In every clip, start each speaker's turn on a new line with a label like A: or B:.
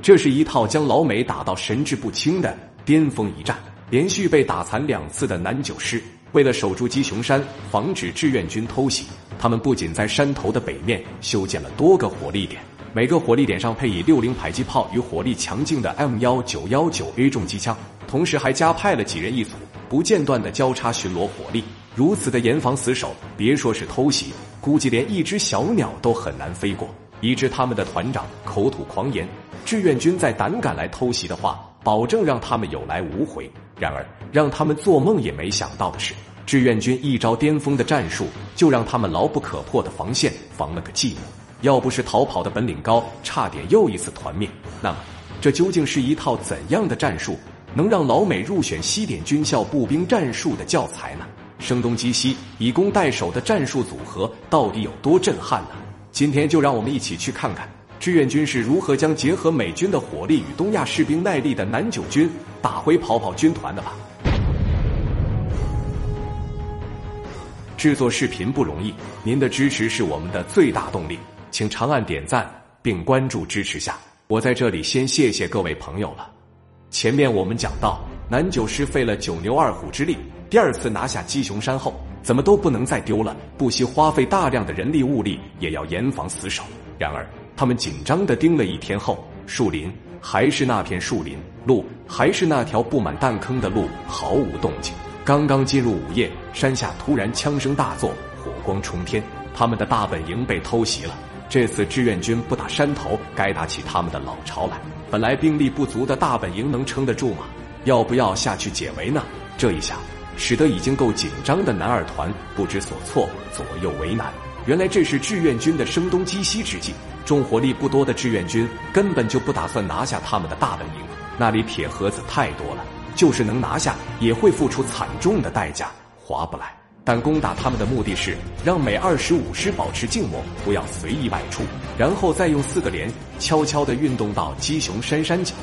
A: 这是一套将老美打到神志不清的巅峰一战，连续被打残两次的南九师，为了守住鸡雄山，防止志愿军偷袭，他们不仅在山头的北面修建了多个火力点，每个火力点上配以六零迫击炮与火力强劲的 M 幺九幺九 A 重机枪，同时还加派了几人一组，不间断的交叉巡逻火力。如此的严防死守，别说是偷袭，估计连一只小鸟都很难飞过。以致他们的团长口吐狂言，志愿军再胆敢来偷袭的话，保证让他们有来无回。然而，让他们做梦也没想到的是，志愿军一招巅峰的战术，就让他们牢不可破的防线防了个寂寞。要不是逃跑的本领高，差点又一次团灭。那么，这究竟是一套怎样的战术，能让老美入选西点军校步兵战术的教材呢？声东击西、以攻代守的战术组合到底有多震撼呢？今天就让我们一起去看看志愿军是如何将结合美军的火力与东亚士兵耐力的南九军打回跑跑军团的吧。制作视频不容易，您的支持是我们的最大动力，请长按点赞并关注支持下。我在这里先谢谢各位朋友了。前面我们讲到，南九师费了九牛二虎之力，第二次拿下鸡雄山后。怎么都不能再丢了，不惜花费大量的人力物力，也要严防死守。然而，他们紧张的盯了一天后，树林还是那片树林，路还是那条布满弹坑的路，毫无动静。刚刚进入午夜，山下突然枪声大作，火光冲天，他们的大本营被偷袭了。这次志愿军不打山头，该打起他们的老巢来。本来兵力不足的大本营能撑得住吗？要不要下去解围呢？这一下。使得已经够紧张的男二团不知所措，左右为难。原来这是志愿军的声东击西之计。重火力不多的志愿军根本就不打算拿下他们的大本营，那里铁盒子太多了，就是能拿下也会付出惨重的代价，划不来。但攻打他们的目的是让美二十五师保持静默，不要随意外出，然后再用四个连悄悄地运动到鸡雄山山脚。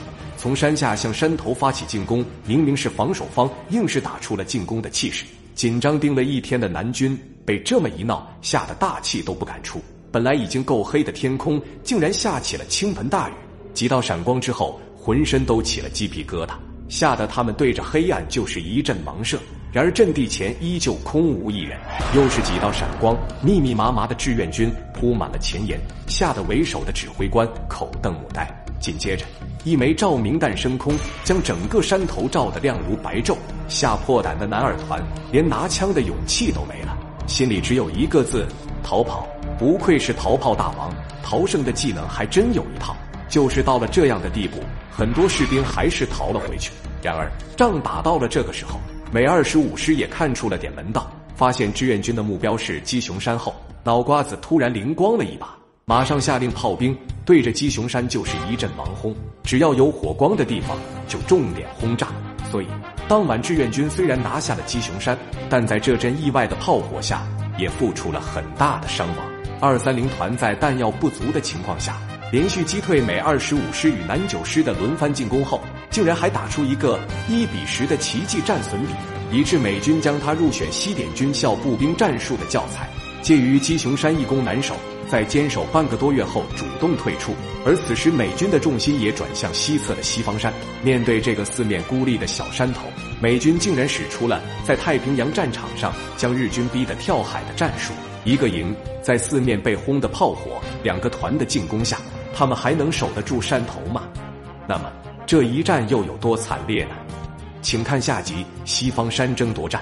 A: 从山下向山头发起进攻，明明是防守方，硬是打出了进攻的气势。紧张盯了一天的南军被这么一闹，吓得大气都不敢出。本来已经够黑的天空，竟然下起了倾盆大雨。几道闪光之后，浑身都起了鸡皮疙瘩，吓得他们对着黑暗就是一阵盲射。然而阵地前依旧空无一人，又是几道闪光，密密麻麻的志愿军铺满了前沿，吓得为首的指挥官口瞪目呆。紧接着。一枚照明弹升空，将整个山头照得亮如白昼。吓破胆的男二团连拿枪的勇气都没了，心里只有一个字：逃跑。不愧是逃炮大王，逃生的技能还真有一套。就是到了这样的地步，很多士兵还是逃了回去。然而仗打到了这个时候，美二十五师也看出了点门道，发现志愿军的目标是鸡雄山后，脑瓜子突然灵光了一把。马上下令炮兵对着鸡雄山就是一阵盲轰，只要有火光的地方就重点轰炸。所以当晚志愿军虽然拿下了鸡雄山，但在这阵意外的炮火下也付出了很大的伤亡。二三零团在弹药不足的情况下，连续击退美二十五师与南九师的轮番进攻后，竟然还打出一个一比十的奇迹战损比，以致美军将他入选西点军校步兵战术的教材。介于鸡雄山易攻难守。在坚守半个多月后，主动退出。而此时，美军的重心也转向西侧的西方山。面对这个四面孤立的小山头，美军竟然使出了在太平洋战场上将日军逼得跳海的战术。一个营在四面被轰的炮火，两个团的进攻下，他们还能守得住山头吗？那么，这一战又有多惨烈呢？请看下集《西方山争夺战》。